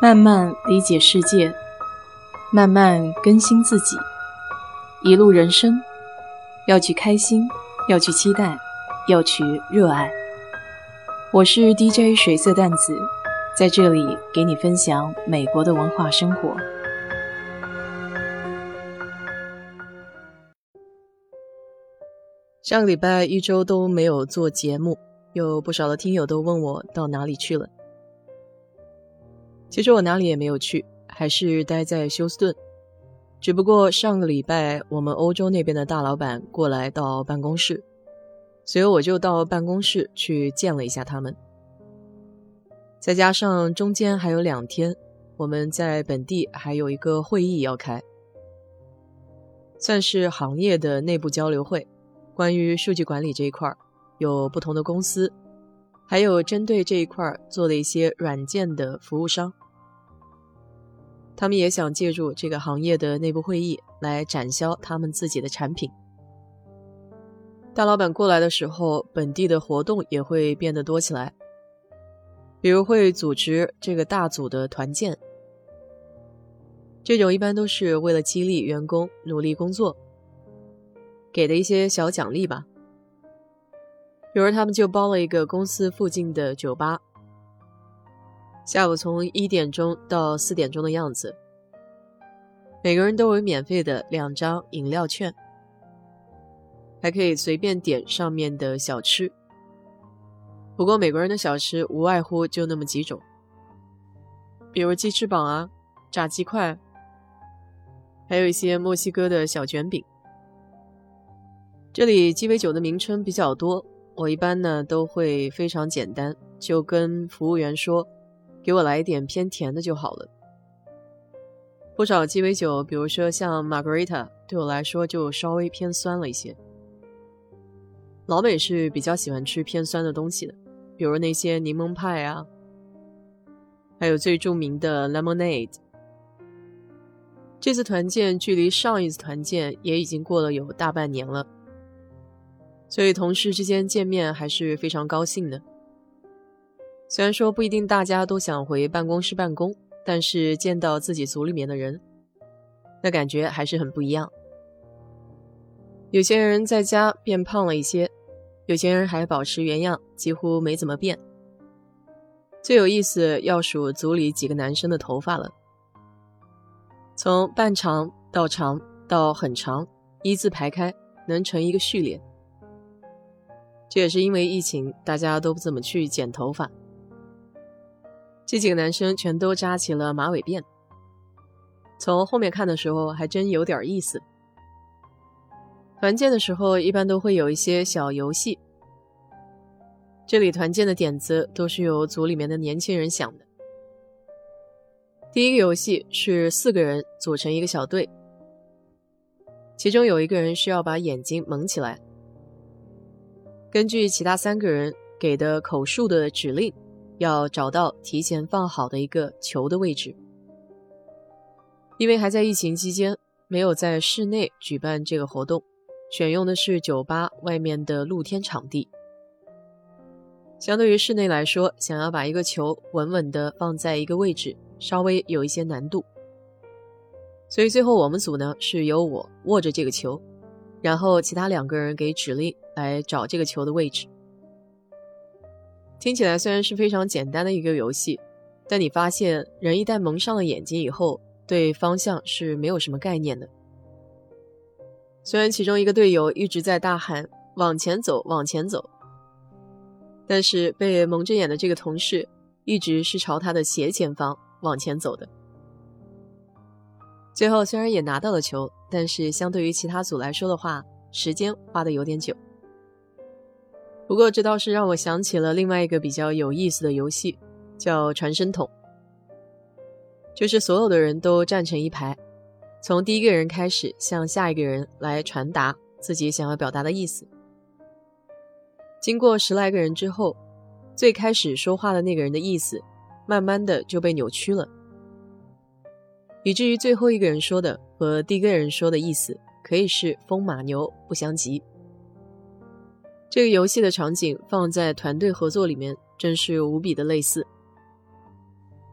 慢慢理解世界，慢慢更新自己。一路人生，要去开心，要去期待，要去热爱。我是 DJ 水色淡子，在这里给你分享美国的文化生活。上个礼拜一周都没有做节目，有不少的听友都问我到哪里去了。其实我哪里也没有去，还是待在休斯顿。只不过上个礼拜我们欧洲那边的大老板过来到办公室，所以我就到办公室去见了一下他们。再加上中间还有两天，我们在本地还有一个会议要开，算是行业的内部交流会，关于数据管理这一块有不同的公司，还有针对这一块做的一些软件的服务商。他们也想借助这个行业的内部会议来展销他们自己的产品。大老板过来的时候，本地的活动也会变得多起来，比如会组织这个大组的团建，这种一般都是为了激励员工努力工作，给的一些小奖励吧。比如他们就包了一个公司附近的酒吧。下午从一点钟到四点钟的样子，每个人都有免费的两张饮料券，还可以随便点上面的小吃。不过美国人的小吃无外乎就那么几种，比如鸡翅膀啊、炸鸡块，还有一些墨西哥的小卷饼。这里鸡尾酒的名称比较多，我一般呢都会非常简单，就跟服务员说。给我来一点偏甜的就好了。不少鸡尾酒，比如说像 Margarita，对我来说就稍微偏酸了一些。老美是比较喜欢吃偏酸的东西的，比如那些柠檬派啊，还有最著名的 Lemonade。这次团建距离上一次团建也已经过了有大半年了，所以同事之间见面还是非常高兴的。虽然说不一定大家都想回办公室办公，但是见到自己组里面的人，那感觉还是很不一样。有些人在家变胖了一些，有些人还保持原样，几乎没怎么变。最有意思要数组里几个男生的头发了，从半长到长到很长，一字排开，能成一个序列。这也是因为疫情，大家都不怎么去剪头发。这几个男生全都扎起了马尾辫，从后面看的时候还真有点意思。团建的时候一般都会有一些小游戏，这里团建的点子都是由组里面的年轻人想的。第一个游戏是四个人组成一个小队，其中有一个人需要把眼睛蒙起来，根据其他三个人给的口述的指令。要找到提前放好的一个球的位置，因为还在疫情期间，没有在室内举办这个活动，选用的是酒吧外面的露天场地。相对于室内来说，想要把一个球稳稳的放在一个位置，稍微有一些难度。所以最后我们组呢是由我握着这个球，然后其他两个人给指令来找这个球的位置。听起来虽然是非常简单的一个游戏，但你发现人一旦蒙上了眼睛以后，对方向是没有什么概念的。虽然其中一个队友一直在大喊“往前走，往前走”，但是被蒙着眼的这个同事一直是朝他的斜前方往前走的。最后虽然也拿到了球，但是相对于其他组来说的话，时间花的有点久。不过这倒是让我想起了另外一个比较有意思的游戏，叫传声筒。就是所有的人都站成一排，从第一个人开始向下一个人来传达自己想要表达的意思。经过十来个人之后，最开始说话的那个人的意思，慢慢的就被扭曲了，以至于最后一个人说的和第一个人说的意思可以是风马牛不相及。这个游戏的场景放在团队合作里面，真是无比的类似。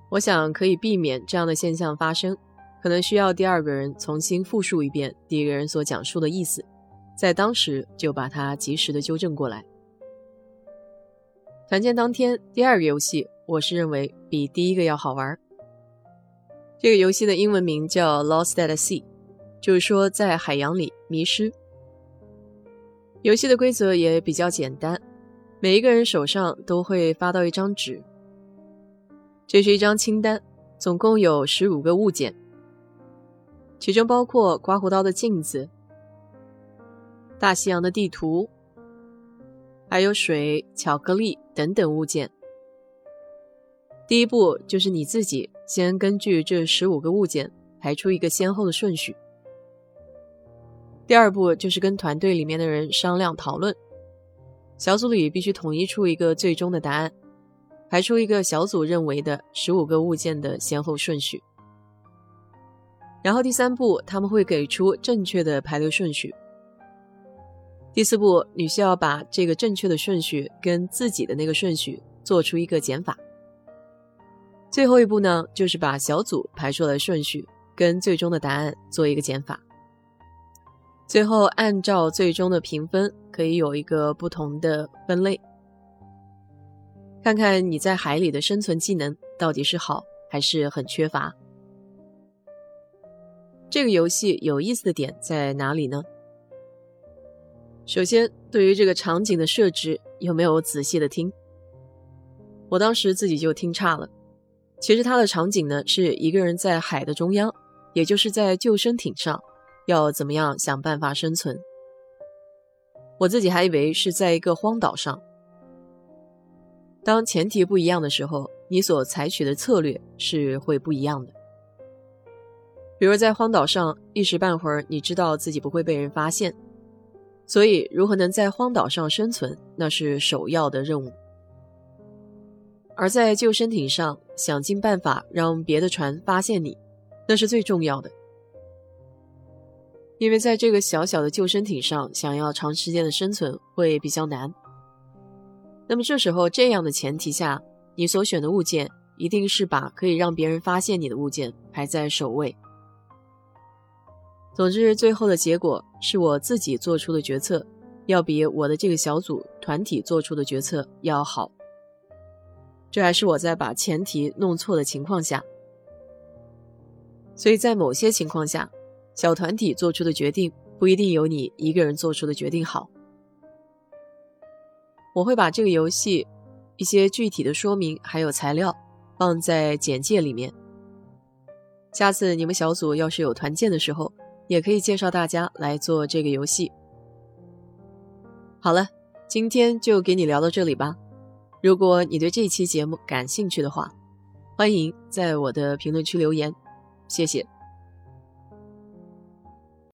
我想可以避免这样的现象发生，可能需要第二个人重新复述一遍第一个人所讲述的意思，在当时就把它及时的纠正过来。团建当天，第二个游戏我是认为比第一个要好玩。这个游戏的英文名叫 Lost at Sea，就是说在海洋里迷失。游戏的规则也比较简单，每一个人手上都会发到一张纸。这是一张清单，总共有十五个物件，其中包括刮胡刀的镜子、大西洋的地图，还有水、巧克力等等物件。第一步就是你自己先根据这十五个物件排出一个先后的顺序。第二步就是跟团队里面的人商量讨论，小组里必须统一出一个最终的答案。排出一个小组认为的十五个物件的先后顺序，然后第三步他们会给出正确的排列顺序。第四步，你需要把这个正确的顺序跟自己的那个顺序做出一个减法。最后一步呢，就是把小组排出来的顺序跟最终的答案做一个减法。最后按照最终的评分，可以有一个不同的分类。看看你在海里的生存技能到底是好还是很缺乏。这个游戏有意思的点在哪里呢？首先，对于这个场景的设置，有没有仔细的听？我当时自己就听差了。其实它的场景呢，是一个人在海的中央，也就是在救生艇上，要怎么样想办法生存。我自己还以为是在一个荒岛上。当前提不一样的时候，你所采取的策略是会不一样的。比如在荒岛上，一时半会儿你知道自己不会被人发现，所以如何能在荒岛上生存，那是首要的任务。而在救生艇上，想尽办法让别的船发现你，那是最重要的。因为在这个小小的救生艇上，想要长时间的生存会比较难。那么这时候，这样的前提下，你所选的物件一定是把可以让别人发现你的物件排在首位。总之，最后的结果是我自己做出的决策，要比我的这个小组团体做出的决策要好。这还是我在把前提弄错的情况下，所以在某些情况下，小团体做出的决定不一定有你一个人做出的决定好。我会把这个游戏一些具体的说明还有材料放在简介里面。下次你们小组要是有团建的时候，也可以介绍大家来做这个游戏。好了，今天就给你聊到这里吧。如果你对这期节目感兴趣的话，欢迎在我的评论区留言，谢谢。